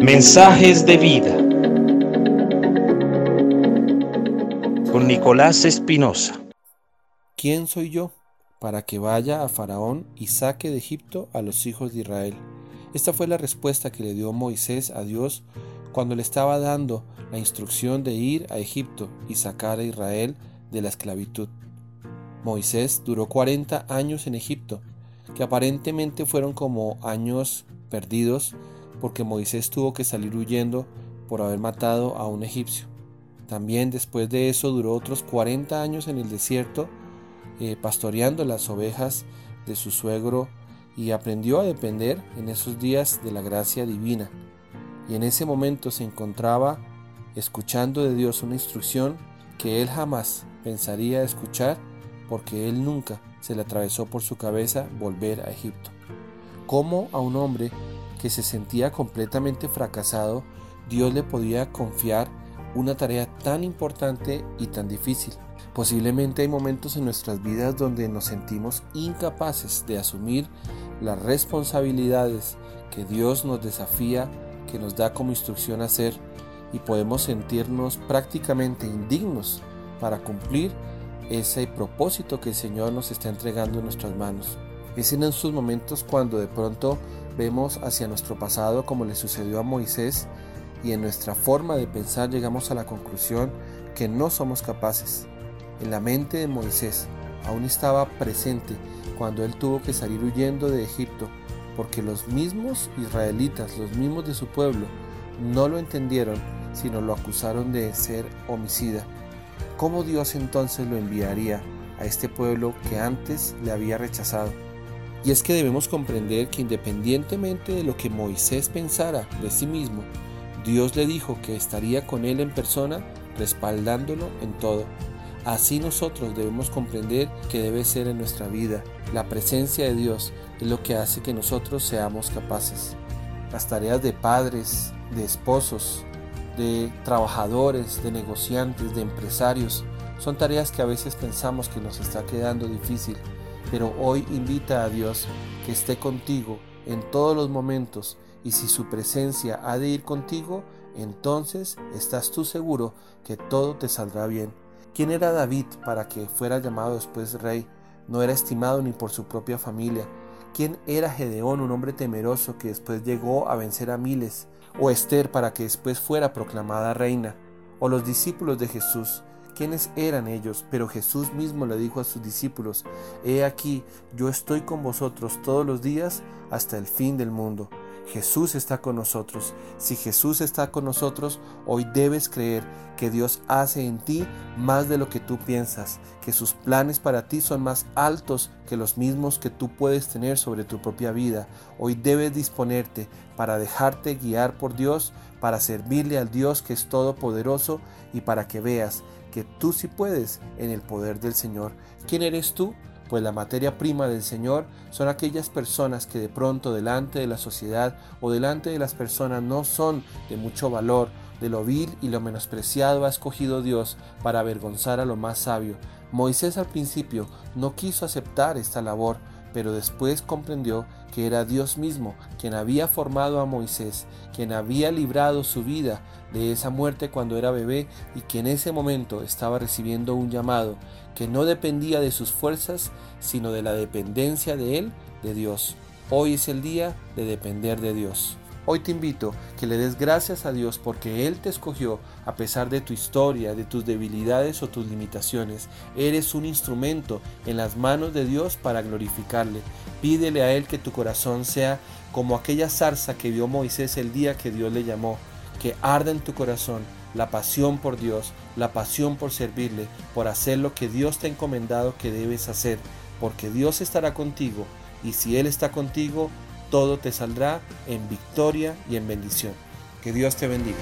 Mensajes de vida con Nicolás Espinosa. ¿Quién soy yo para que vaya a Faraón y saque de Egipto a los hijos de Israel? Esta fue la respuesta que le dio Moisés a Dios cuando le estaba dando la instrucción de ir a Egipto y sacar a Israel de la esclavitud. Moisés duró 40 años en Egipto, que aparentemente fueron como años perdidos porque Moisés tuvo que salir huyendo por haber matado a un egipcio. También después de eso duró otros 40 años en el desierto eh, pastoreando las ovejas de su suegro y aprendió a depender en esos días de la gracia divina. Y en ese momento se encontraba escuchando de Dios una instrucción que él jamás pensaría escuchar porque él nunca se le atravesó por su cabeza volver a Egipto. ¿Cómo a un hombre que se sentía completamente fracasado, Dios le podía confiar una tarea tan importante y tan difícil? Posiblemente hay momentos en nuestras vidas donde nos sentimos incapaces de asumir las responsabilidades que Dios nos desafía, que nos da como instrucción hacer y podemos sentirnos prácticamente indignos para cumplir ese propósito que el Señor nos está entregando en nuestras manos. Es en esos momentos cuando de pronto vemos hacia nuestro pasado como le sucedió a Moisés y en nuestra forma de pensar llegamos a la conclusión que no somos capaces. En la mente de Moisés aún estaba presente cuando él tuvo que salir huyendo de Egipto porque los mismos israelitas, los mismos de su pueblo, no lo entendieron, sino lo acusaron de ser homicida. ¿Cómo Dios entonces lo enviaría a este pueblo que antes le había rechazado? Y es que debemos comprender que independientemente de lo que Moisés pensara de sí mismo, Dios le dijo que estaría con él en persona, respaldándolo en todo. Así nosotros debemos comprender que debe ser en nuestra vida. La presencia de Dios es lo que hace que nosotros seamos capaces. Las tareas de padres, de esposos, de trabajadores, de negociantes, de empresarios. Son tareas que a veces pensamos que nos está quedando difícil, pero hoy invita a Dios que esté contigo en todos los momentos y si su presencia ha de ir contigo, entonces estás tú seguro que todo te saldrá bien. ¿Quién era David para que fuera llamado después rey? No era estimado ni por su propia familia. ¿Quién era Gedeón, un hombre temeroso que después llegó a vencer a miles? o Esther para que después fuera proclamada reina, o los discípulos de Jesús. ¿Quiénes eran ellos? Pero Jesús mismo le dijo a sus discípulos, He aquí, yo estoy con vosotros todos los días hasta el fin del mundo. Jesús está con nosotros. Si Jesús está con nosotros, hoy debes creer que Dios hace en ti más de lo que tú piensas, que sus planes para ti son más altos que los mismos que tú puedes tener sobre tu propia vida. Hoy debes disponerte para dejarte guiar por Dios, para servirle al Dios que es todopoderoso y para que veas que tú sí puedes en el poder del Señor. ¿Quién eres tú? Pues la materia prima del Señor son aquellas personas que de pronto delante de la sociedad o delante de las personas no son de mucho valor, de lo vil y lo menospreciado ha escogido Dios para avergonzar a lo más sabio. Moisés al principio no quiso aceptar esta labor, pero después comprendió que era Dios mismo quien había formado a Moisés, quien había librado su vida de esa muerte cuando era bebé y que en ese momento estaba recibiendo un llamado que no dependía de sus fuerzas, sino de la dependencia de él, de Dios. Hoy es el día de depender de Dios. Hoy te invito que le des gracias a Dios porque Él te escogió a pesar de tu historia, de tus debilidades o tus limitaciones. Eres un instrumento en las manos de Dios para glorificarle. Pídele a Él que tu corazón sea como aquella zarza que vio Moisés el día que Dios le llamó, que arda en tu corazón la pasión por Dios, la pasión por servirle, por hacer lo que Dios te ha encomendado que debes hacer, porque Dios estará contigo y si Él está contigo, todo te saldrá en victoria y en bendición. Que Dios te bendiga.